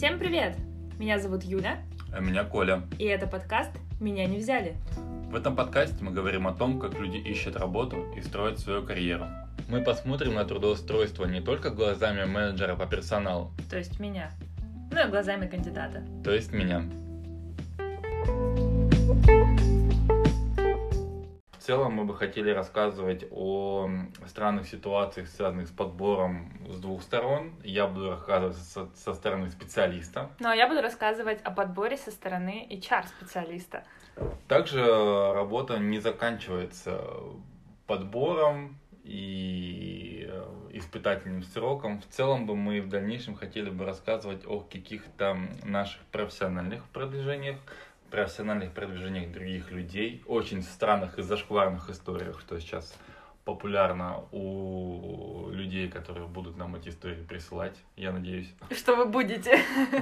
Всем привет! Меня зовут Юля, А меня Коля. и это подкаст «Меня не взяли». В этом подкасте мы говорим о том, как люди ищут работу и строят свою карьеру. Мы посмотрим на трудоустройство не только глазами менеджера по персоналу, То есть меня. Ну и глазами кандидата. то есть меня. Целом мы бы хотели рассказывать о странных ситуациях, связанных с подбором с двух сторон. Я буду рассказывать со, со стороны специалиста. Ну а я буду рассказывать о подборе со стороны HR-специалиста. Также работа не заканчивается подбором и испытательным сроком. В целом бы мы в дальнейшем хотели бы рассказывать о каких-то наших профессиональных продвижениях, профессиональных продвижениях других людей, очень странных и зашкварных историях, что сейчас популярно у людей, которые будут нам эти истории присылать, я надеюсь. Что вы будете?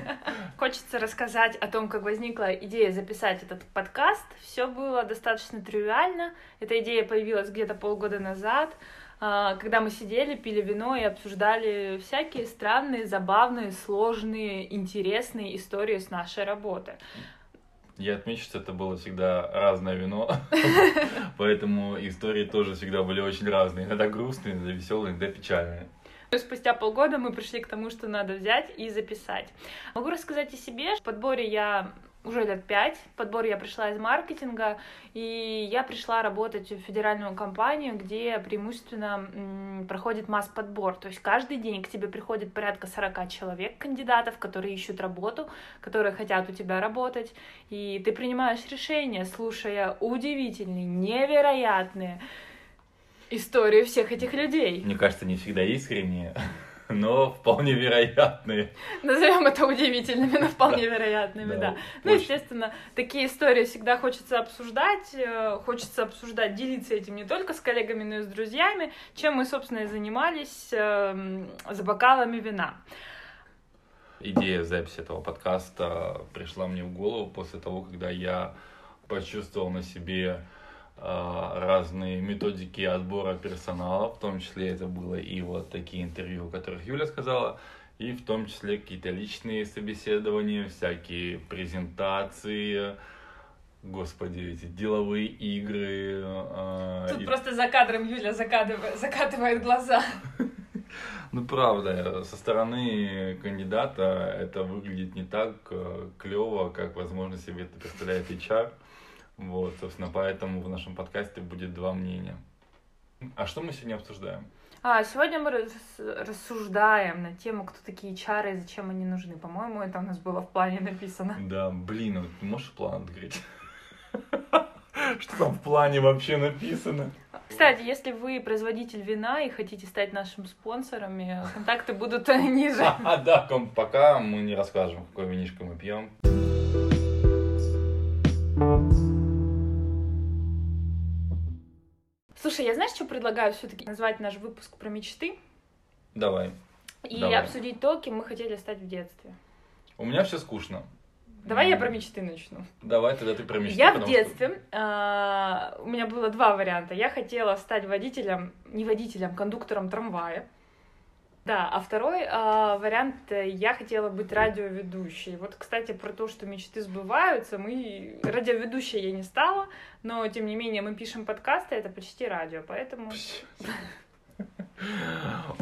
Хочется рассказать о том, как возникла идея записать этот подкаст. Все было достаточно тривиально. Эта идея появилась где-то полгода назад, а, когда мы сидели, пили вино и обсуждали всякие странные, забавные, сложные, интересные истории с нашей работы. Я отмечу, что это было всегда разное вино, поэтому истории тоже всегда были очень разные. Иногда грустные, иногда веселые, иногда печальные. Спустя полгода мы пришли к тому, что надо взять и записать. Могу рассказать о себе. В подборе я уже лет пять. Подбор я пришла из маркетинга, и я пришла работать в федеральную компанию, где преимущественно проходит масс-подбор. То есть каждый день к тебе приходит порядка 40 человек, кандидатов, которые ищут работу, которые хотят у тебя работать, и ты принимаешь решение, слушая удивительные, невероятные истории всех этих людей. Мне кажется, не всегда искренние, но вполне вероятные. Назовем это удивительными, но вполне вероятными, да. Да, Ну, естественно, такие истории всегда хочется обсуждать, э, хочется обсуждать, делиться этим не только с коллегами, но и с друзьями, чем мы, собственно, и занимались эм, за бокалами вина. Идея записи этого подкаста пришла мне в голову после того, когда я почувствовал на себе разные методики отбора персонала, в том числе это было и вот такие интервью, о которых Юля сказала, и в том числе какие-то личные собеседования, всякие презентации, господи, эти деловые игры. а, Тут и- просто за кадром Юля закатывает, закатывает глаза. Ну, правда, со стороны кандидата это выглядит не так клево, как, возможно, себе это представляет HR. Вот, собственно, поэтому в нашем подкасте будет два мнения. А что мы сегодня обсуждаем? А, сегодня мы рас- рассуждаем на тему, кто такие чары и зачем они нужны. По-моему, это у нас было в плане написано. Да, блин, вот ты можешь план открыть? Что там в плане вообще написано? Кстати, если вы производитель вина и хотите стать нашим спонсором, э, контакты будут ниже. А, да, пока мы не расскажем, какое винишко мы пьем. Слушай, я знаешь, что предлагаю все-таки назвать наш выпуск про мечты Давай. и Давай. обсудить то, кем мы хотели стать в детстве. У меня все скучно. Давай я М, про мечты начну. Давай тогда ты про мечты. я в потому что- детстве, а, у меня было два варианта. Я хотела стать водителем, не водителем, кондуктором трамвая. Да, а второй а, вариант, э, я хотела быть радиоведущей. Вот, кстати, про то, что мечты сбываются, мы... Радиоведущей я не стала, но, тем не менее, мы пишем подкасты, это почти радио, поэтому...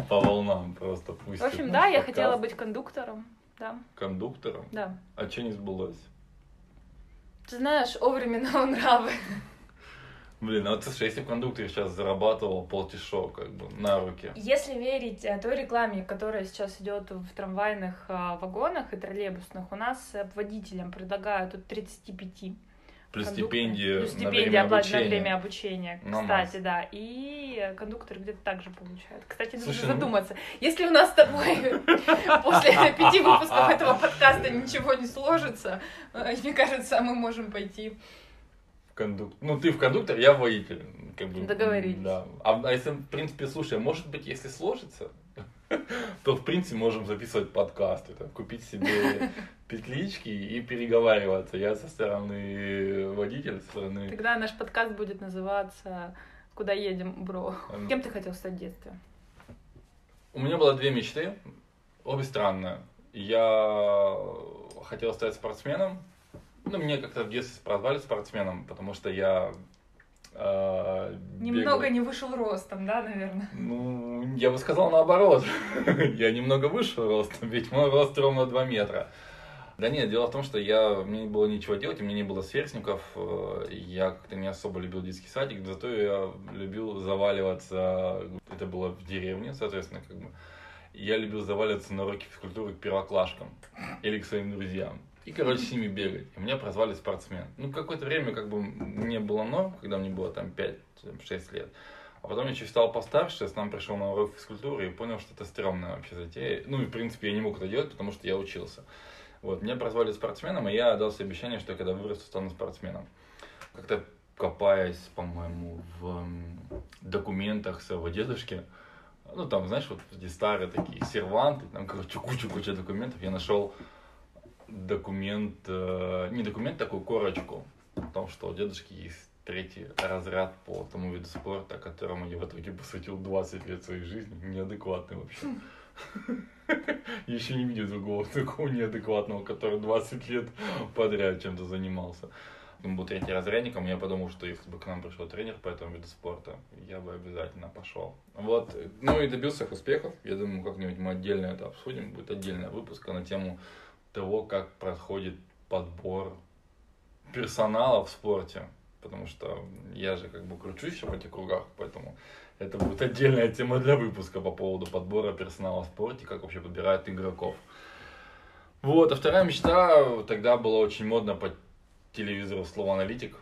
По волнам просто пусть. В общем, да, я хотела быть кондуктором, да, кондуктором. да. А что не сбылось? Ты знаешь, о времена нравы. Блин, а вот слушай, если кондуктор сейчас зарабатывал полтишо, как бы, на руки. Если верить э, той рекламе, которая сейчас идет в трамвайных а, вагонах и троллейбусных, у нас э, водителям предлагают от 35 Плюс стипендию плюс стипендия время на обучения. время обучения, кстати, да. И кондуктор где-то так же получает. Кстати, нужно Слушай, ну- задуматься. Если у нас с тобой после пяти выпусков этого подкаста ничего не сложится, э, мне кажется, мы можем пойти. Кондук... Ну, ты в кондуктор, я водитель. Как бы, Договорились. Да. А, а если, в принципе, слушай, может быть, если сложится, то, в принципе, можем записывать подкасты, там, купить себе петлички и переговариваться. Я со стороны водителя, со стороны... Тогда наш подкаст будет называться «Куда едем, бро?». Кем ты хотел стать в детстве? У меня было две мечты, обе странные. Я хотел стать спортсменом. Ну, мне как-то в детстве прозвали спортсменом, потому что я э, Немного бегал. не вышел ростом, да, наверное? Ну, я бы сказал наоборот. я немного выше ростом, ведь мой рост ровно 2 метра. Да нет, дело в том, что я, мне не было ничего делать, у меня не было сверстников, э, я как-то не особо любил детский садик, зато я любил заваливаться, это было в деревне, соответственно, как бы, я любил заваливаться на уроки физкультуры к первоклашкам или к своим друзьям. И, короче, с ними бегать. И меня прозвали спортсмен. Ну, какое-то время как бы мне было норм, когда мне было там 5-6 лет. А потом я чуть стал постарше, я сам пришел на урок физкультуры и понял, что это стрёмная вообще затея. Ну, и, в принципе, я не мог это делать, потому что я учился. Вот, меня прозвали спортсменом, и я дал себе обещание, что я когда вырасту, стану спортсменом. Как-то копаясь, по-моему, в документах своего дедушки, ну, там, знаешь, вот эти старые такие серванты, там, короче, куча-куча документов, я нашел документ, э, не документ, такую корочку, о том, что у дедушки есть третий разряд по тому виду спорта, которому я в итоге посвятил 20 лет своей жизни, неадекватный вообще. Еще не видел другого такого неадекватного, который 20 лет подряд чем-то занимался. Он был третий разрядником, я подумал, что если бы к нам пришел тренер по этому виду спорта, я бы обязательно пошел. Вот, ну и добился успехов. Я думаю, как-нибудь мы отдельно это обсудим. Будет отдельная выпуска на тему того, как происходит подбор персонала в спорте. Потому что я же как бы кручусь в этих кругах, поэтому это будет отдельная тема для выпуска по поводу подбора персонала в спорте, как вообще подбирают игроков. Вот, а вторая мечта, тогда было очень модно по телевизору слово аналитик.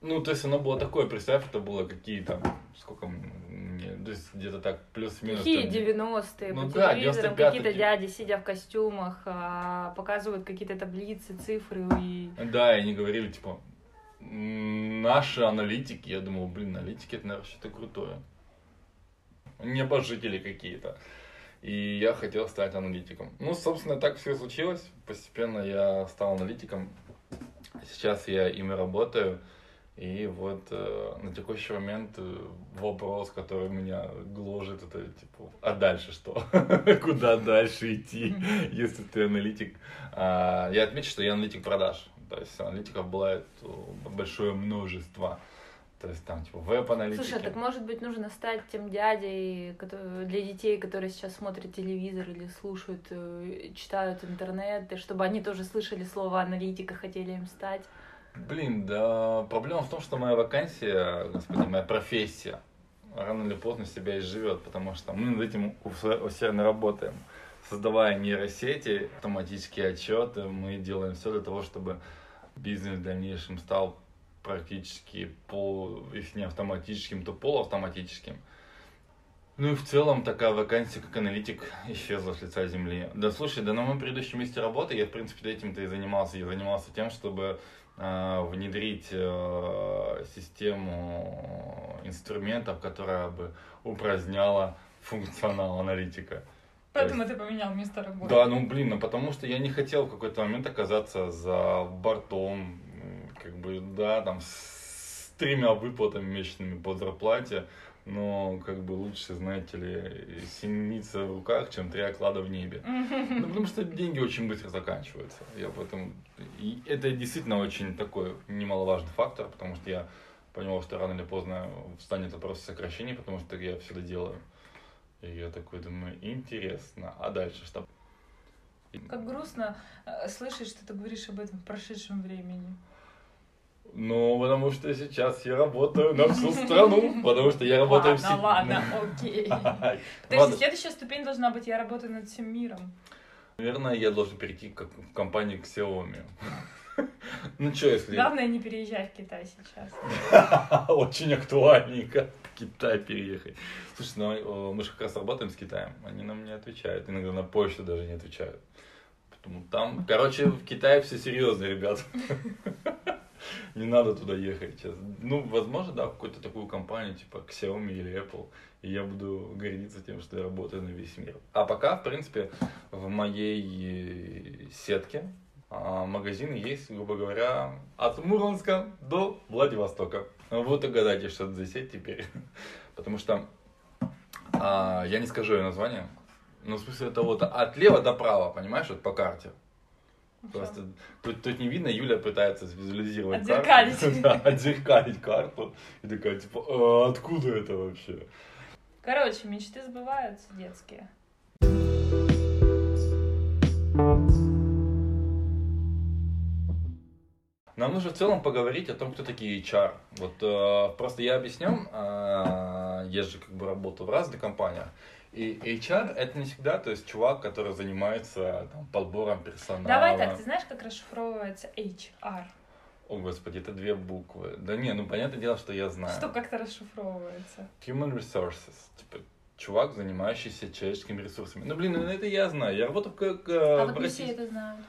Ну, то есть оно было такое, представь, это было какие-то, сколько мне, то есть где-то так, плюс-минус. Какие там, 90-е Ну по да, телевизорам, 95-й какие-то ки- дяди, сидя в костюмах, а, показывают какие-то таблицы, цифры и... Да, и они говорили, типа, «М, наши аналитики, я думал, блин, аналитики, это, наверное, что-то крутое. Небожители какие-то. И я хотел стать аналитиком. Ну, собственно, так все случилось. Постепенно я стал аналитиком. Сейчас я им и работаю. И вот э, на текущий момент э, вопрос, который меня гложет, это типа, а дальше что? Куда дальше идти, если ты аналитик? А, я отмечу, что я аналитик продаж. То есть аналитиков бывает э, большое множество. То есть там типа веб-аналитики. Слушай, а так может быть нужно стать тем дядей для детей, которые сейчас смотрят телевизор или слушают, э, читают интернет, и чтобы они тоже слышали слово аналитика, хотели им стать. Блин, да проблема в том, что моя вакансия, господи, моя профессия рано или поздно себя изживет, потому что мы над этим ус- усердно работаем. Создавая нейросети, автоматические отчеты, мы делаем все для того, чтобы бизнес в дальнейшем стал практически пол, если не автоматическим, то полуавтоматическим. Ну и в целом такая вакансия, как аналитик, исчезла с лица земли. Да слушай, да на моем предыдущем месте работы я, в принципе, этим-то и занимался. Я занимался тем, чтобы э, внедрить э, систему инструментов, которая бы упраздняла функционал аналитика. Поэтому ты поменял место работы. Да, ну блин, ну потому что я не хотел в какой-то момент оказаться за бортом, как бы, да, там с тремя выплатами месячными по зарплате, но как бы лучше, знаете ли, синица в руках, чем три оклада в небе. Ну, потому что деньги очень быстро заканчиваются. Я поэтому... И это действительно очень такой немаловажный фактор, потому что я понял, что рано или поздно встанет вопрос сокращений, потому что я всегда делаю. И я такой думаю, интересно, а дальше что? Как грустно э, слышать, что ты говоришь об этом в прошедшем времени. Ну, потому что сейчас я работаю на всю страну, потому что я работаю в ладно, ладно, окей. То есть Ладно. следующая ступень должна быть «я работаю над всем миром». Наверное, я должен перейти как в компанию к Xiaomi. Ну что, если... Главное не переезжай в Китай сейчас. Очень актуальненько в Китай переехать. Слушай, ну э, мы же как раз работаем с Китаем, они нам не отвечают, иногда на почту даже не отвечают. Потому там, короче, в Китае все серьезно, ребят. Не надо туда ехать сейчас. Ну, возможно, да, какую-то такую компанию, типа Xiaomi или Apple. И я буду гордиться тем, что я работаю на весь мир. А пока, в принципе, в моей сетке а, магазины есть, грубо говоря, от Мурманска до Владивостока. Вот и гадайте, что это за сеть теперь. Потому что а, я не скажу ее название, Ну, в смысле, это вот от лева до права, понимаешь, вот по карте. Просто тут, тут не видно, Юля пытается визуализировать Отзеркалить. карту. Да, отзеркалить карту. И такая, типа, «А, откуда это вообще? Короче, мечты сбываются детские. Нам нужно в целом поговорить о том, кто такие HR. Вот э, просто я объясню, э, я же как бы работаю в разных компаниях. И HR это не всегда, то есть чувак, который занимается там, подбором персонала. Давай так, ты знаешь, как расшифровывается HR? О, господи, это две буквы. Да не, ну понятное дело, что я знаю. Что как-то расшифровывается? Human resources. Типа, чувак, занимающийся человеческими ресурсами. Ну, блин, ну это я знаю. Я работаю как... э, А вот не России- все это знают.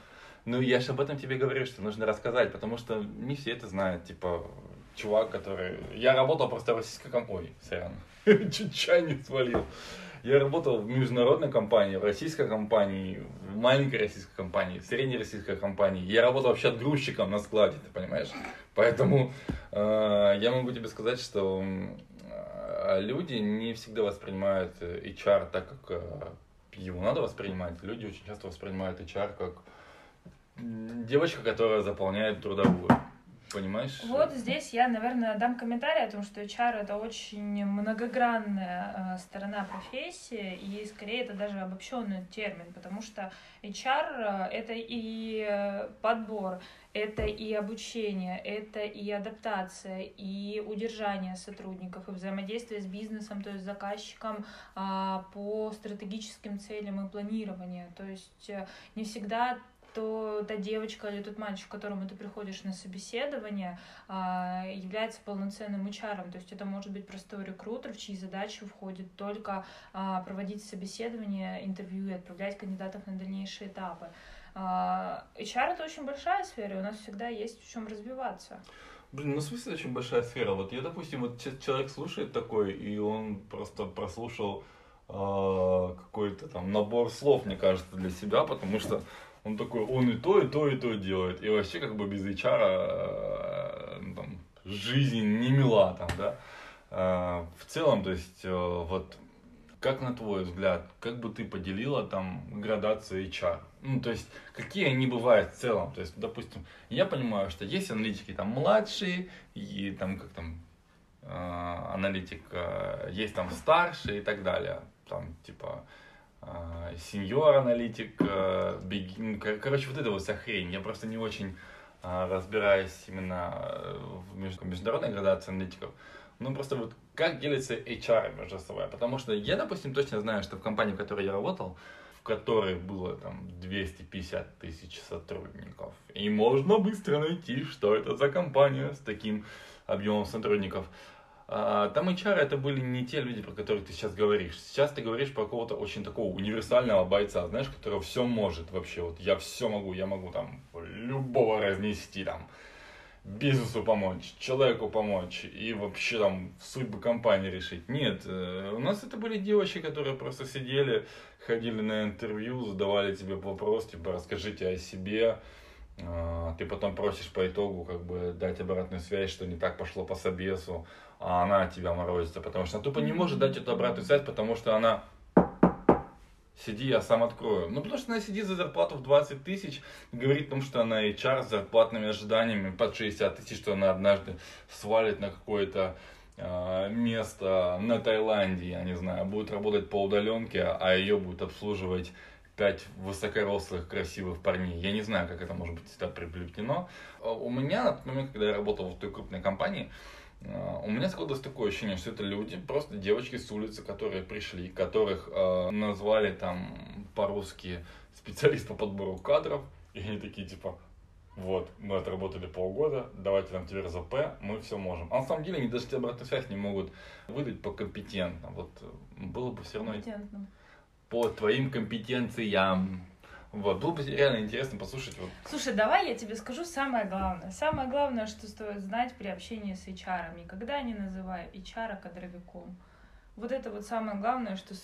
Ну, я же об этом тебе говорю, что нужно рассказать, потому что не все это знают. Типа, чувак, который... Я работал просто в российской компании. Сорян. Чуть чай не свалил. Я работал в международной компании, в российской компании, в маленькой российской компании, в средней российской компании. Я работал вообще отгрузчиком на складе, ты понимаешь? Поэтому э, я могу тебе сказать, что э, люди не всегда воспринимают э, HR так, как э, его надо воспринимать. Люди очень часто воспринимают HR как девочка, которая заполняет трудовую. Понимаешь? Вот здесь я, наверное, дам комментарий о том, что HR это очень многогранная э, сторона профессии, и скорее это даже обобщенный термин, потому что HR э, это и э, подбор, это и обучение, это и адаптация, и удержание сотрудников, и взаимодействие с бизнесом, то есть заказчиком а, по стратегическим целям и планированию. То есть не всегда то та девочка или тот мальчик, к которому ты приходишь на собеседование, а, является полноценным HR. То есть это может быть простой рекрутер, в чьи задачи входит только а, проводить собеседование, интервью и отправлять кандидатов на дальнейшие этапы. А, HR это очень большая сфера, и у нас всегда есть в чем развиваться. Блин, ну в смысле очень большая сфера. Вот я, допустим, вот че- человек слушает такой, и он просто прослушал какой-то там набор слов, мне кажется, для себя, потому что он такой, он и то, и то, и то делает. И вообще как бы без HR а, ну, там, жизнь не мила там, да. А, в целом, то есть, э, вот как на твой взгляд, как бы ты поделила там градацию HR? Ну, то есть, какие они бывают в целом? То есть, допустим, я понимаю, что есть аналитики там младшие, и там как там э, аналитик, э, есть там старший и так далее. Там типа э, сеньор аналитик, э, беги- ну, кор- короче, вот это вот вся хрень. Я просто не очень э, разбираюсь именно в меж- международной градации аналитиков. Ну, просто вот как делится HR между собой. Потому что я, допустим, точно знаю, что в компании, в которой я работал, в которой было там 250 тысяч сотрудников. И можно быстро найти, что это за компания с таким объемом сотрудников. А, Там HR это были не те люди, про которых ты сейчас говоришь. Сейчас ты говоришь про какого-то очень такого универсального бойца, знаешь, который все может вообще. Вот я все могу, я могу там любого разнести там бизнесу помочь, человеку помочь и вообще там судьбы компании решить. Нет, э, у нас это были девочки, которые просто сидели, ходили на интервью, задавали тебе вопрос, типа, расскажите о себе. А, Ты потом просишь по итогу как бы дать обратную связь, что не так пошло по собесу, а она тебя морозится, потому что она тупо не может дать эту обратную связь, потому что она сиди, я сам открою. Ну, потому что она сидит за зарплату в 20 тысяч, говорит о том, что она HR с зарплатными ожиданиями под 60 тысяч, что она однажды свалит на какое-то э, место на Таиланде, я не знаю, будет работать по удаленке, а ее будет обслуживать пять высокорослых, красивых парней. Я не знаю, как это может быть сюда приплетено. А У меня, на тот момент, когда я работал в той крупной компании, у меня складывалось такое ощущение, что это люди, просто девочки с улицы, которые пришли, которых э, назвали там по-русски специалист по подбору кадров, и они такие типа, вот, мы отработали полгода, давайте нам теперь ЗП, мы все можем. А на самом деле они даже тебе обратную связь не могут выдать по компетентно. Вот было бы все равно по твоим компетенциям. Вот, было бы реально интересно послушать. Вот, Слушай, давай я тебе скажу самое главное. Самое главное, что стоит знать при общении с HR. Никогда не называй HR кадровиком. Вот это вот самое главное, что,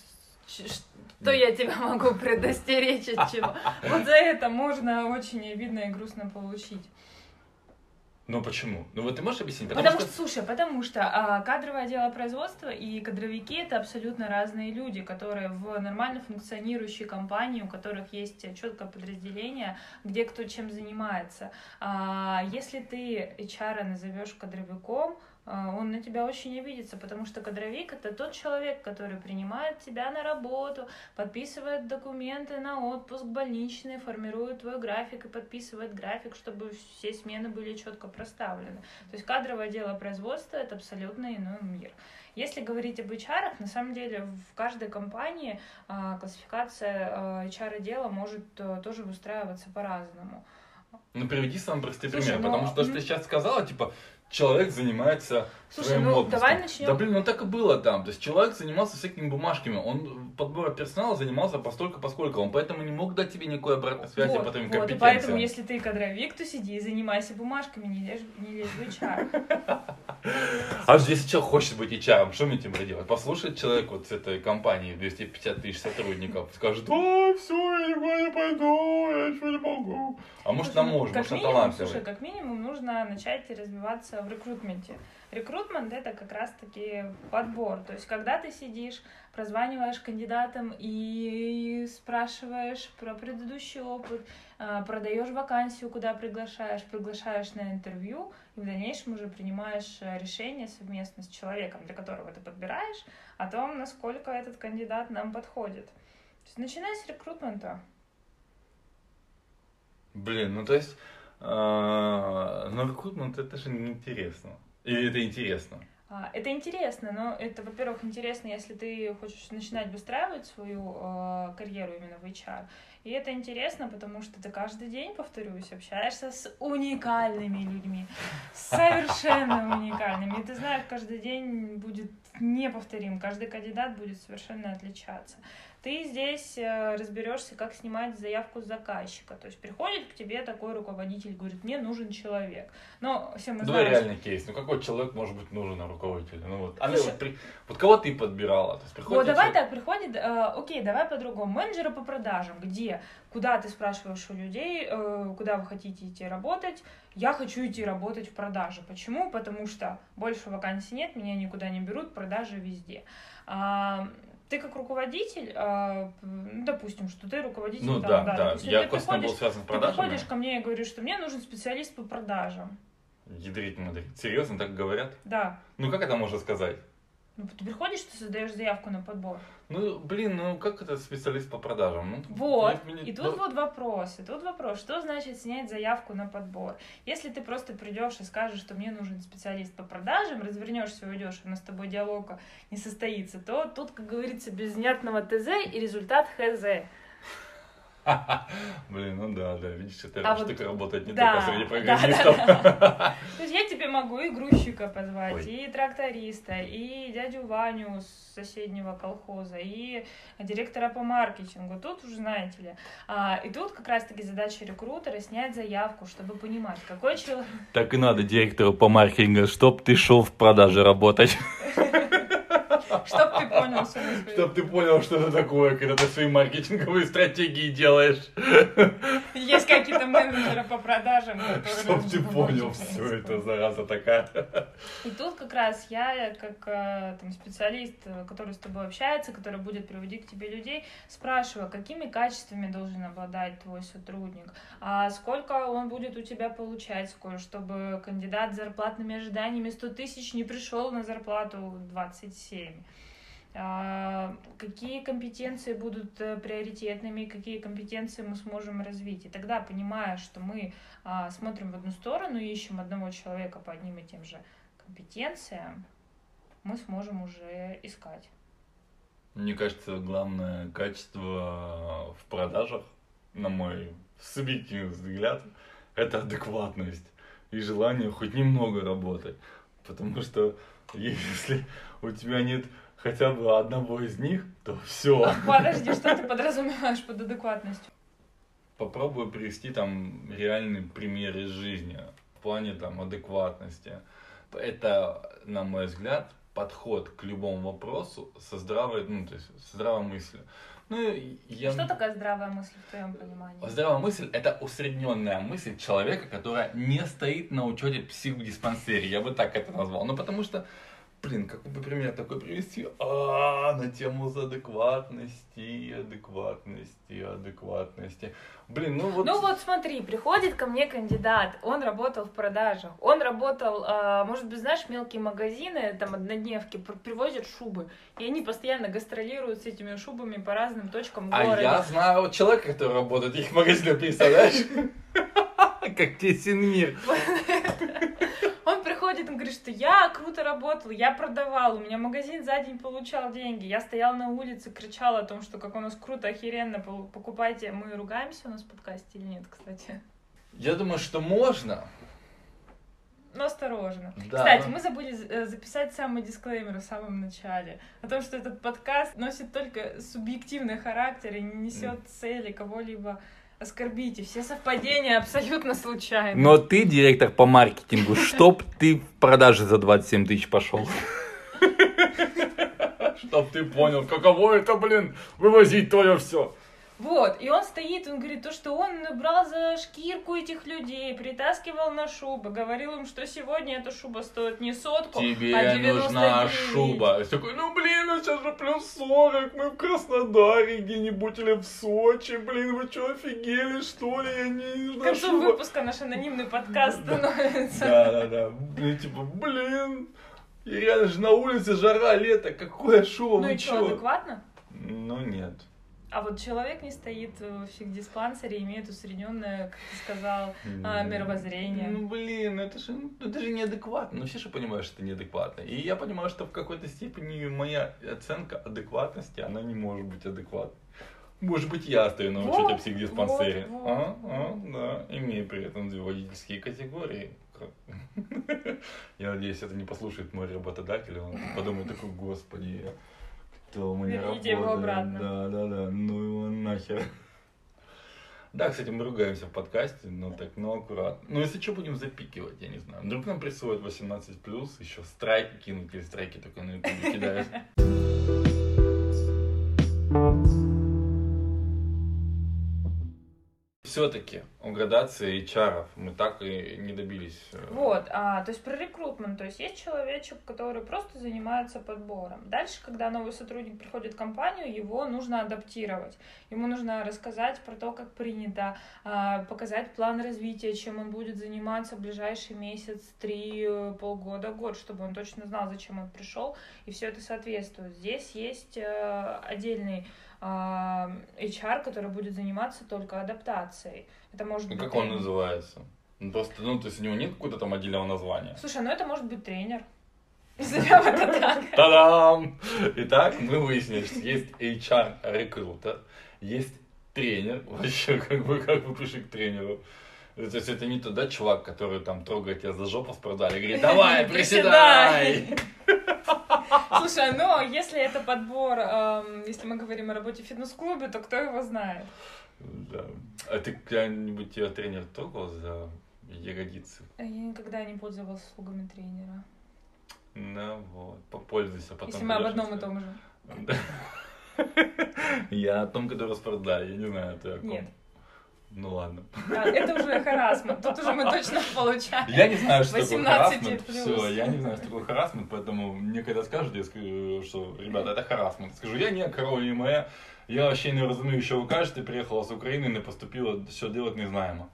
что я тебя могу предостеречь от чего. Вот за это можно очень обидно и грустно получить. Ну почему? Ну вот ты можешь объяснить? Потому, потому что... что, слушай, потому что а, кадровое дело производства и кадровики это абсолютно разные люди, которые в нормально функционирующей компании, у которых есть четкое подразделение, где кто чем занимается. А, если ты HR назовешь кадровиком, он на тебя очень обидится, потому что кадровик это тот человек, который принимает тебя на работу, подписывает документы на отпуск больничный, формирует твой график и подписывает график, чтобы все смены были четко проставлены. То есть кадровое дело производства это абсолютно иной мир. Если говорить об HR, на самом деле в каждой компании а, классификация а, HR дела может а, тоже выстраиваться по-разному. Ну, приведи самый простой Слушай, пример, но... потому что то, что ты сейчас сказала, типа, человек занимается Слушай, ну отпуском. давай начнем. Да блин, ну так и было там. То есть человек занимался всякими бумажками. Он подбором персонала занимался постолько, поскольку он поэтому не мог дать тебе никакой обратной связи вот, по твоим вот, компетенциям. И поэтому, если ты кадровик, то сиди и занимайся бумажками, не лезь, не лезь в HR. А здесь человек хочет быть HR, что мне теперь делать? Послушает человек вот с этой компании 250 тысяч сотрудников, скажет, да, все, я никуда не пойду, я ничего не могу. А может, нам может, может, талантливый. Слушай, как минимум нужно начать развиваться в рекрутменте. Рекрутмент это как раз-таки подбор. То есть, когда ты сидишь, прозваниваешь кандидатам и спрашиваешь про предыдущий опыт, а, продаешь вакансию, куда приглашаешь, приглашаешь на интервью, и в дальнейшем уже принимаешь э, решение совместно с человеком, для которого ты подбираешь, о том, насколько этот кандидат нам подходит. То есть, начинай с рекрутмента. Блин, ну то есть, э, ну рекрутмент это же неинтересно. Или это интересно? А, это интересно, но это, во-первых, интересно, если ты хочешь начинать выстраивать свою э, карьеру именно в HR. И это интересно, потому что ты каждый день, повторюсь, общаешься с уникальными людьми, совершенно уникальными. И ты знаешь, каждый день будет неповторим, каждый кандидат будет совершенно отличаться ты здесь э, разберешься, как снимать заявку с заказчика. То есть приходит к тебе такой руководитель, говорит, мне нужен человек. Но все мы знаем... Давай реальный кейс. Ну какой человек может быть нужен руководителю? Ну вот, а вот, при... вот кого ты подбирала? То есть, приходит вот давай человек... так, приходит, э, окей, давай по-другому. Менеджеры по продажам, где? Куда ты спрашиваешь у людей, э, куда вы хотите идти работать? Я хочу идти работать в продаже. Почему? Потому что больше вакансий нет, меня никуда не берут, продажи везде. А, ты как руководитель, э, допустим, что ты руководитель, ну, там, да, да, допустим, я косвенно был связан с продажами. Ты приходишь ко мне и говоришь, что мне нужен специалист по продажам. Ядрить мудрить. Серьезно, так говорят? Да. Ну, как это можно сказать? Ну, ты приходишь, ты создаешь заявку на подбор. Ну, блин, ну как это специалист по продажам? Ну, вот, я, и тут вот вопрос, и тут вопрос, что значит снять заявку на подбор? Если ты просто придешь и скажешь, что мне нужен специалист по продажам, развернешься, уйдешь, и у нас с тобой диалога не состоится, то тут, как говорится, без внятного ТЗ и результат ХЗ. Блин, ну да, да, видишь, эта а штука вот, работает не да, только среди программистов. Да, да, да. То есть я тебе могу и грузчика позвать, Ой. и тракториста, и дядю Ваню с соседнего колхоза, и директора по маркетингу. Тут уже, знаете ли. А, и тут как раз-таки задача рекрутера снять заявку, чтобы понимать, какой человек... Так и надо директору по маркетингу, чтоб ты шел в продаже работать. Чтоб ты понял, что Чтоб ты понял, что это такое, когда ты свои маркетинговые стратегии делаешь. Есть какие-то менеджеры по продажам. Чтоб ты понял все это, зараза такая. И тут как раз я, как э, там, специалист, который с тобой общается, который будет приводить к тебе людей, спрашиваю, какими качествами должен обладать твой сотрудник, а сколько он будет у тебя получать, сколько, чтобы кандидат с зарплатными ожиданиями 100 тысяч не пришел на зарплату 27. А, какие компетенции будут э, приоритетными, какие компетенции мы сможем развить. И тогда, понимая, что мы а, смотрим в одну сторону и ищем одного человека по одним и тем же компетенциям, мы сможем уже искать. Мне кажется, главное качество в продажах, на мой субъективный взгляд, это адекватность и желание хоть немного работать. Потому что если у тебя нет хотя бы одного из них, то все. Подожди, что ты подразумеваешь под адекватностью? Попробую привести там реальный пример из жизни в плане там адекватности. Это, на мой взгляд, подход к любому вопросу со здравой, ну, то есть со здравой мыслью. Ну, я... Что такое здравая мысль в твоем понимании? Здравая мысль – это усредненная мысль человека, которая не стоит на учете психдиспансере. Я бы так это назвал. Ну, потому что блин, какой бы пример такой привести? А, на тему адекватности, адекватности, адекватности. Блин, ну вот... Ну вот смотри, приходит ко мне кандидат, он работал в продажах, он работал, а, может быть, знаешь, мелкие магазины, там, однодневки, привозят шубы, и они постоянно гастролируют с этими шубами по разным точкам города. А я знаю человека, который работает в их магазинах, представляешь? Как тесен мир. Приходит, он говорит, что я круто работал, я продавал, у меня магазин за день получал деньги, я стоял на улице, кричал о том, что как у нас круто, охеренно, покупайте. Мы ругаемся у нас в подкасте или нет, кстати? Я думаю, что можно. Но осторожно. Да, Кстати, мы забыли э, записать самый дисклеймер в самом начале. О том, что этот подкаст носит только субъективный характер и не несет цели кого-либо оскорбите. Все совпадения абсолютно случайны. Но ты директор по маркетингу. Чтоб ты в продаже за 27 тысяч пошел. Чтоб ты понял, каково это, блин, вывозить твое все. Вот, и он стоит, он говорит, то, что он брал за шкирку этих людей, притаскивал на шубы, говорил им, что сегодня эта шуба стоит не сотку, Тебе а 99. нужна шуба. И такой, ну блин, ну сейчас же плюс 40, мы в Краснодаре где-нибудь или в Сочи, блин, вы что, офигели, что ли, я не нужна К концу шуба. выпуска наш анонимный подкаст становится. Да, да, да, блин, типа, блин, реально же на улице жара, лето, какое шуба, Ну и что, адекватно? Ну нет. А вот человек не стоит в психдиспансере, имеет усредненное, как ты сказал, mm. мировоззрение. Ну, блин, это же, ну, это же неадекватно. Ну, все же понимают, что это неадекватно. И я понимаю, что в какой-то степени моя оценка адекватности, она не может быть адекватной. Может быть, я стою на учете вот, психдиспансере. Вот, вот, а, а, да, имею при этом две водительские категории. Я надеюсь, это не послушает мой работодатель, он подумает такой, господи, что мы не работаем. его обратно. Да, да, да, ну его нахер. Да, кстати, мы ругаемся в подкасте, но так, ну аккуратно. Ну, если что, будем запикивать, я не знаю. Вдруг нам присвоят 18+, еще страйки кинуть, или страйки только на ютубе кидают. все-таки у градации HR мы так и не добились. Э, вот, а, то есть про рекрутмент, то есть есть человечек, который просто занимается подбором. Дальше, когда новый сотрудник приходит в компанию, его нужно адаптировать. Ему нужно рассказать про то, как принято, а, показать план развития, чем он будет заниматься в ближайший месяц, три, э, полгода, год, чтобы он точно знал, зачем он пришел, и все это соответствует. Здесь есть э, отдельный HR, который будет заниматься только адаптацией. Это может ну, быть. Как он называется? Ну, просто, ну, то есть у него нет какого-то там отдельного названия. Слушай, ну это может быть тренер. Назовем это так. Та-дам! Итак, мы выяснили, что есть HR-рекрутер, есть тренер. Вообще, как бы, как бы пришли к тренеру. То есть это не тот, да, чувак, который там трогает тебя за жопу в спортзале и говорит, давай, приседай! Слушай, но если это подбор, эм, если мы говорим о работе в фитнес-клубе, то кто его знает? Да. А ты когда-нибудь тебя тренер трогал за ягодицы? Я никогда не пользовалась услугами тренера. Ну вот, попользуйся потом. Если мы об одном и том же. Я о том, который спортзале, я не знаю, ты о ком. Нет. Ну ладно. А, это уже харасмент. Тут уже мы точно получаем. Я не знаю, что такое харасмент. Все, я не знаю, что такое харасмент, поэтому мне когда скажут, я скажу, что, ребята, это харасмент. Скажу, я не не моя, я вообще не розумію, що ви кажете, приехала с Украины, не поступила, все делать не знаємо.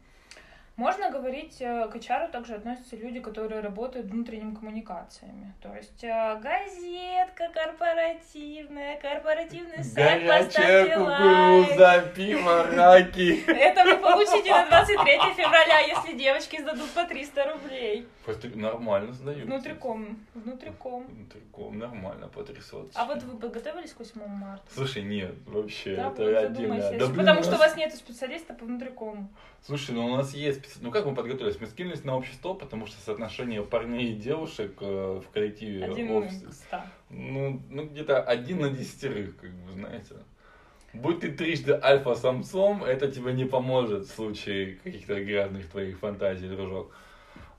Можно говорить, э, к HR также относятся люди, которые работают внутренними коммуникациями. То есть э, газетка корпоративная, корпоративный сайт, Горячая кукуруза, пиво, раки. Это вы получите на 23 февраля, если девочки сдадут по 300 рублей. Нормально сдают. Внутриком. Внутриком. Внутриком, нормально, по 300. А вот вы подготовились к 8 марта? Слушай, нет, вообще, это отдельно. Потому что у вас нет специалиста по внутрикому. Слушай, ну у нас есть ну как мы подготовились? Мы скинулись на общество, потому что соотношение парней и девушек э, в коллективе один офис, ну, ну где-то один на десятерых, как бы, знаете. Будь ты трижды альфа-самцом, это тебе не поможет в случае каких-то грязных твоих фантазий, дружок.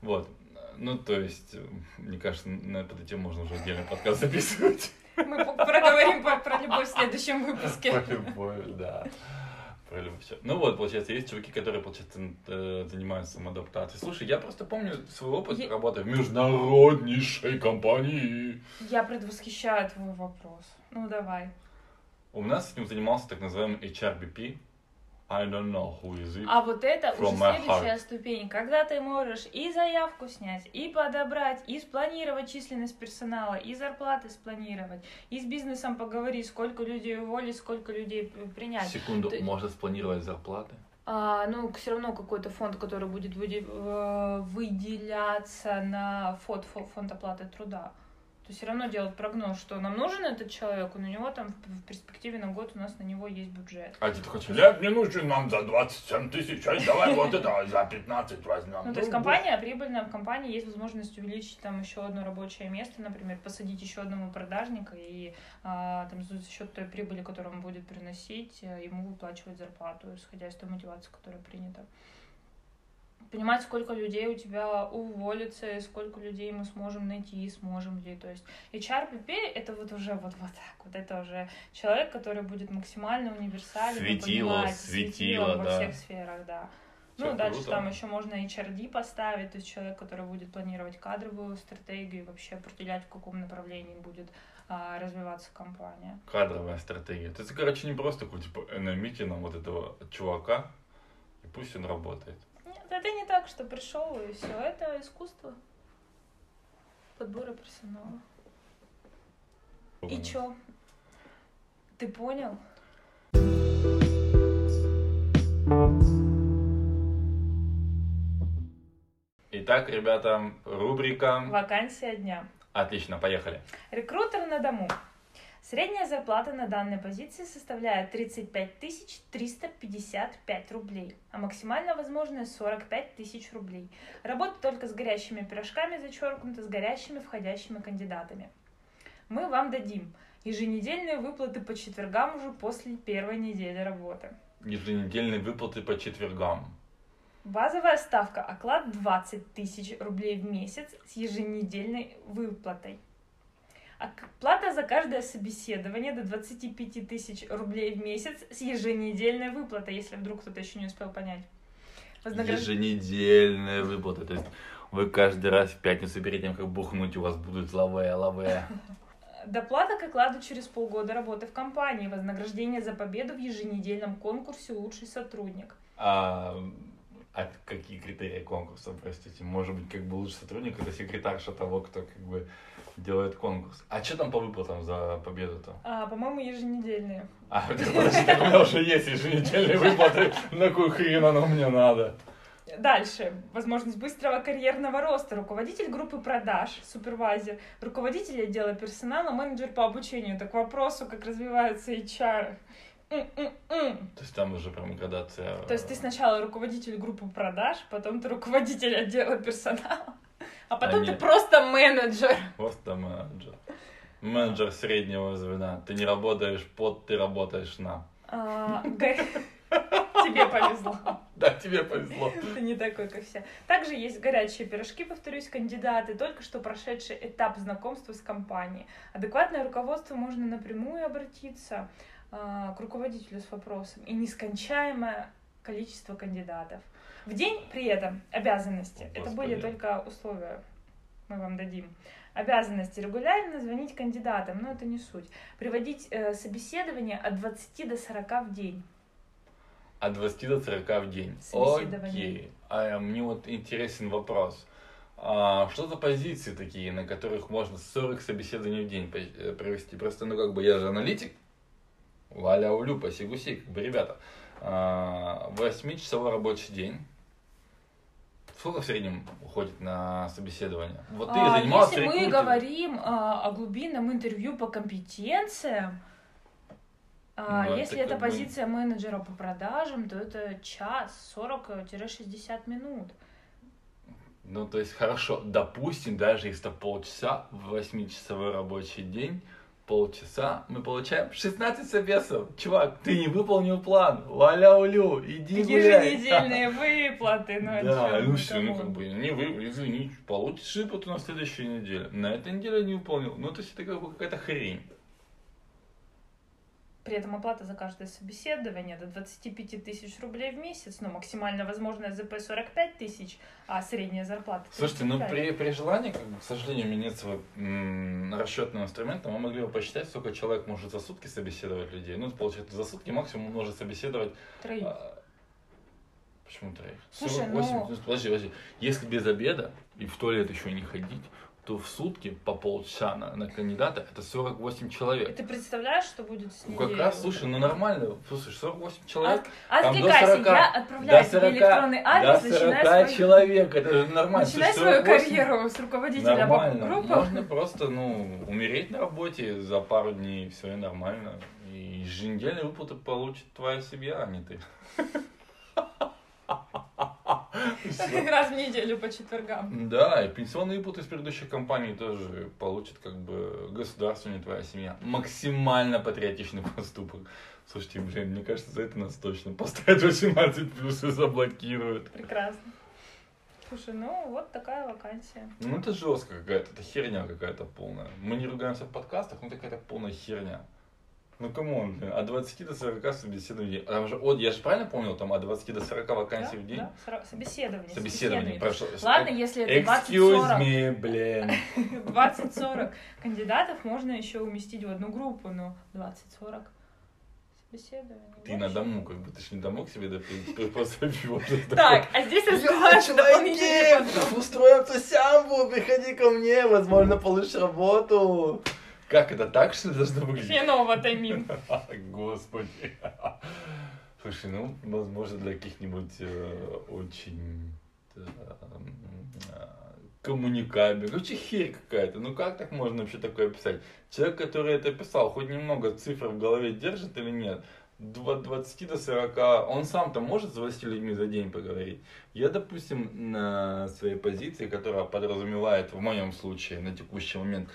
Вот. Ну, то есть, мне кажется, на эту тему можно уже отдельный подкаст записывать. Мы проговорим про, про любовь в следующем выпуске. Про любовь, да. Про любовь. Ну вот, получается, есть чуваки, которые, получается, э, занимаются самоадаптацией. Слушай, я просто помню свой опыт Я- работы в международнейшей компании. Я предвосхищаю твой вопрос. Ну, давай. У нас этим занимался так называемый HRBP. I don't know who is it. А вот это уже следующая ступень, когда ты можешь и заявку снять, и подобрать, и спланировать численность персонала, и зарплаты спланировать, и с бизнесом поговорить, сколько людей уволить, сколько людей принять. Секунду, есть- можно спланировать зарплаты? А, ну, все равно какой-то фонд, который будет э, выделяться на фонд, фо- фонд оплаты труда. То все равно делать прогноз, что нам нужен этот человек, и на него там в перспективе на год у нас на него есть бюджет. А ты такой, лет не нужен нам за 27 тысяч, а давай вот это за 15 возьмем. Ну, то есть компания прибыльная, в компании есть возможность увеличить там еще одно рабочее место, например, посадить еще одного продажника и а, там за счет той прибыли, которую он будет приносить, э, ему выплачивать зарплату, исходя из той мотивации, которая принята. Понимать, сколько людей у тебя уволится, и сколько людей мы сможем найти, и сможем ли. То есть HRPP это вот уже вот, вот так вот. Это уже человек, который будет максимально универсален. Светило, понимать светило, во да. всех сферах, да. Всё ну, дальше круто. там еще можно HRD поставить, то есть человек, который будет планировать кадровую стратегию и вообще определять, в каком направлении будет а, развиваться компания. Кадровая стратегия. То есть, короче, не просто какой типа на нам вот этого чувака, и пусть он работает. Нет, это не так, что пришел и все. Это искусство подбора персонала. И чё? Ты понял? Итак, ребята, рубрика. Вакансия дня. Отлично, поехали. Рекрутер на дому. Средняя зарплата на данной позиции составляет 35 355 рублей, а максимально возможная 45 тысяч рублей. Работа только с горящими пирожками зачеркнута, с горящими входящими кандидатами. Мы вам дадим еженедельные выплаты по четвергам уже после первой недели работы. Еженедельные выплаты по четвергам. Базовая ставка оклад 20 тысяч рублей в месяц с еженедельной выплатой. Оплата за каждое собеседование до 25 тысяч рублей в месяц с еженедельной выплатой, если вдруг кто-то еще не успел понять. Вознагражд- Еженедельные выплаты. То есть вы каждый раз в пятницу перед тем, как бухнуть, у вас будут лаве, лаве. Доплата к окладу через полгода работы в компании. Вознаграждение за победу в еженедельном конкурсе «Лучший сотрудник». А, а какие критерии конкурса, простите? Может быть, как бы лучший сотрудник это секретарша того, кто как бы делает конкурс. А что там по выплатам за победу-то? А, по-моему, еженедельные. А, подожди, у меня уже есть еженедельные выплаты. На кой хрен оно мне надо? Дальше. Возможность быстрого карьерного роста. Руководитель группы продаж, супервайзер, руководитель отдела персонала, менеджер по обучению. Так к вопросу, как развиваются HR. М-м-м. То есть там уже прям градация. То есть ты сначала руководитель группы продаж, потом ты руководитель отдела персонала, а потом А ты нет. просто менеджер. Просто менеджер. Менеджер среднего звена. Ты не работаешь под, ты работаешь на. А, Тебе повезло. Да, тебе повезло. Ты не такой, как все. Также есть горячие пирожки, повторюсь, кандидаты, только что прошедший этап знакомства с компанией. Адекватное руководство можно напрямую обратиться к руководителю с вопросом. И нескончаемое количество кандидатов. В день при этом обязанности. О, Это были только условия. Мы вам дадим. Обязанности регулярно звонить кандидатам, но это не суть. Приводить э, собеседование от 20 до 40 в день. От 20 до 40 в день. Окей. А мне вот интересен вопрос. А, что за позиции такие, на которых можно 40 собеседований в день э, провести? Просто, ну, как бы, я же аналитик. Валя улю, паси-гуси, как бы, ребята. А, Восьмичасовой рабочий день. Сколько в среднем уходит на собеседование? Вот ты А, занимался Если мы рекрутингом. говорим а, о глубинном интервью по компетенциям, а, Ну, если это это как бы- позиция менеджера по продажам, то это час, 40-60 минут. Ну, то есть, хорошо, допустим, даже если это полчаса, восьмичасовой рабочий день, полчаса мы получаем 16 собесов. Чувак, ты не выполнил план. Валя-улю, иди гуляй. Еженедельные выплаты, ну Да, ну все, ну как бы, не вы, извини, получишь выплату на следующей неделе. На этой неделе не выполнил. Ну, то есть это как бы какая-то хрень. При этом оплата за каждое собеседование до 25 тысяч рублей в месяц, но максимально возможная ЗП 45 тысяч, а средняя зарплата Слушайте, ну 35. при, при желании, как бы, к сожалению, у меня нет своего м, расчетного инструмента, мы могли бы посчитать, сколько человек может за сутки собеседовать людей. Ну, получается, за сутки максимум может собеседовать Троих. А, Почему троих? Слушай, 48, ну- ну, подожди, подожди. Если без обеда и в туалет еще не ходить, то в сутки по полчаса на, на кандидата это 48 И человек. ты представляешь, что будет с Ну, неделей? как раз, слушай, ну нормально. Слушай, 48 человек. От- там до Откликайся, 40, я до отправляю тебе 40, электронный адрес, до начинай 40 свою, человек, это нормально. начинай свою 48 карьеру с руководителя Нормально. группы. Можно просто, ну, умереть на работе за пару дней, все и нормально. И еженедельные выплаты получит твоя семья, а не ты. Раз в неделю по четвергам. Да, и пенсионные выплаты из предыдущих компаний тоже получит как бы государство, не твоя семья. Максимально патриотичный поступок. Слушайте, блин, мне кажется, за это нас точно поставят 18 плюс и заблокируют. Прекрасно. Слушай, ну вот такая вакансия. Ну это жесть какая-то, это херня какая-то полная. Мы не ругаемся в подкастах, но это какая-то полная херня. Ну come on, блин, от 20 до 40 собеседований. Там же, от, я же правильно помнил, там от 20 до 40 вакансий в день? Да, сора- собеседование. Собеседование. Ладно, если это Excuse 20-40, me, блин. 20-40 кандидатов можно еще уместить в одну группу, но 20-40 собеседование. Ты на дому, как бы, ты ж не домой к себе пиво. Так, а здесь раскрывается дополнительный устроим сямбу, приходи ко мне, возможно, получишь работу. Как это так, что ли, должно выглядеть? Хреново, Таймин. Господи. Слушай, ну, возможно, для каких-нибудь э, очень э, э, коммуникабельных. Короче, херь какая-то. Ну, как так можно вообще такое писать? Человек, который это писал, хоть немного цифр в голове держит или нет? Дв- 20 до 40, он сам-то может с 20 людьми за день поговорить. Я, допустим, на своей позиции, которая подразумевает, в моем случае, на текущий момент,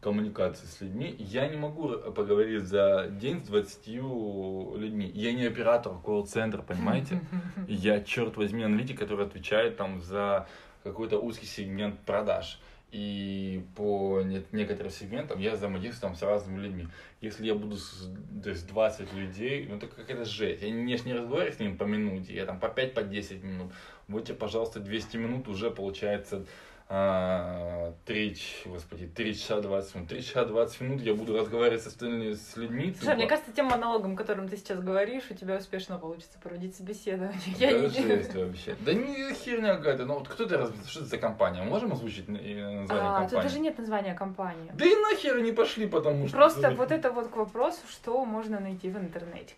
коммуникации с людьми, я не могу поговорить за день с 20 людьми. Я не оператор колл-центра, понимаете? Я, черт возьми, аналитик, который отвечает там за какой-то узкий сегмент продаж. И по не- некоторым сегментам я взаимодействую там с разными людьми. Если я буду с то есть 20 людей, ну это какая-то жесть. Я не, я не разговариваю с ними по минуте, я там по 5 по 10 минут. Вот тебе, пожалуйста, 200 минут уже получается а, 3, ч- господи, 3 часа 20 минут. 3 часа 20 минут я буду разговаривать с остальными, с людьми. Слушай, мне тупо. кажется, тем монологом, которым ты сейчас говоришь, у тебя успешно получится проводить собеседование. Я Да не жесть вообще. Да не херня какая-то. Ну вот кто раз... Что это за компания? Можем озвучить э, название А, тут компании? даже нет названия компании. Да и нахер они пошли, потому что... Просто вот это вот к вопросу, что можно найти в интернете.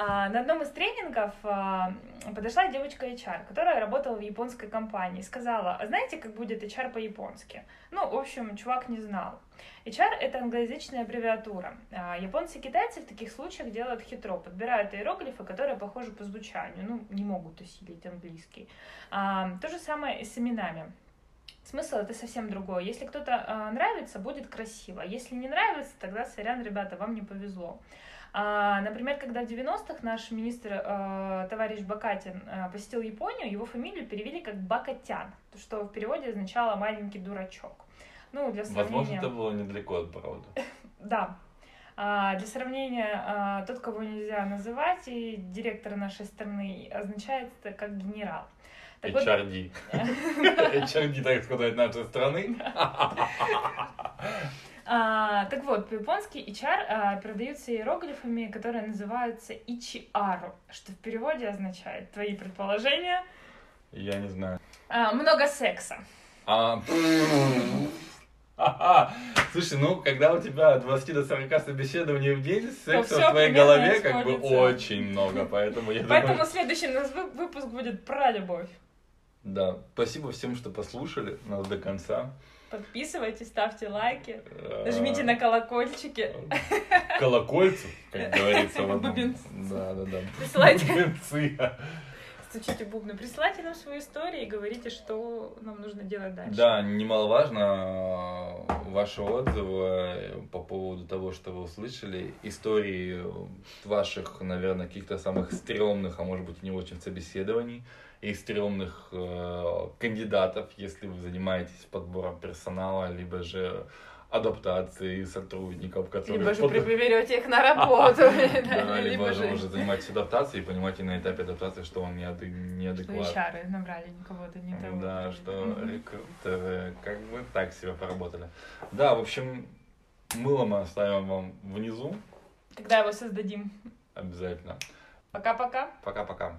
На одном из тренингов а, подошла девочка HR, которая работала в японской компании, сказала, а знаете, как будет HR по-японски? Ну, в общем, чувак не знал. HR — это англоязычная аббревиатура. А, Японцы и китайцы в таких случаях делают хитро, подбирают иероглифы, которые похожи по звучанию, ну, не могут усилить английский. А, то же самое и с именами. Смысл это совсем другой. Если кто-то а, нравится, будет красиво. Если не нравится, тогда сорян, ребята, вам не повезло. А, например, когда в 90-х наш министр, а, товарищ Бакатин, а, посетил Японию, его фамилию перевели как Бакатян, что в переводе означало маленький дурачок. Ну, для Возможно, сравнения... это было недалеко от правды. Да. А, для сравнения, а, тот, кого нельзя называть, и директор нашей страны означает это как генерал. Так вот, HRD. HRD, так сказать, нашей страны. А, так вот, по-японски HR а, передаются иероглифами, которые называются ичиару, что в переводе означает твои предположения. Я не знаю. А, много секса. А, Ага. Слушай, ну, когда у тебя от 20 до 40 собеседований в день, секса в твоей голове как бы очень много, поэтому я Поэтому думаю... следующий вы- выпуск будет про любовь. Да, спасибо всем, что послушали нас до конца. Подписывайтесь, ставьте лайки, Э, жмите на колокольчики, колокольцев, как говорится. Бубенцы. Да, да, да. Присылайте. Бубенцы. стучите бубны, присылайте нам свои истории и говорите, что нам нужно делать дальше. Да, немаловажно э, ваши отзывы по поводу того, что вы услышали, истории ваших, наверное, каких-то самых стрёмных, а может быть не очень собеседований, и стрёмных э, кандидатов, если вы занимаетесь подбором персонала, либо же адаптации сотрудников, которые... Либо же под... берете их на работу. Да, либо же уже занимаетесь адаптацией и понимаете на этапе адаптации, что он неадекватный. HR набрали кого-то не того. Да, что рекрутеры как бы так себя поработали. Да, в общем, мыло мы оставим вам внизу. Когда его создадим. Обязательно. Пока-пока. Пока-пока.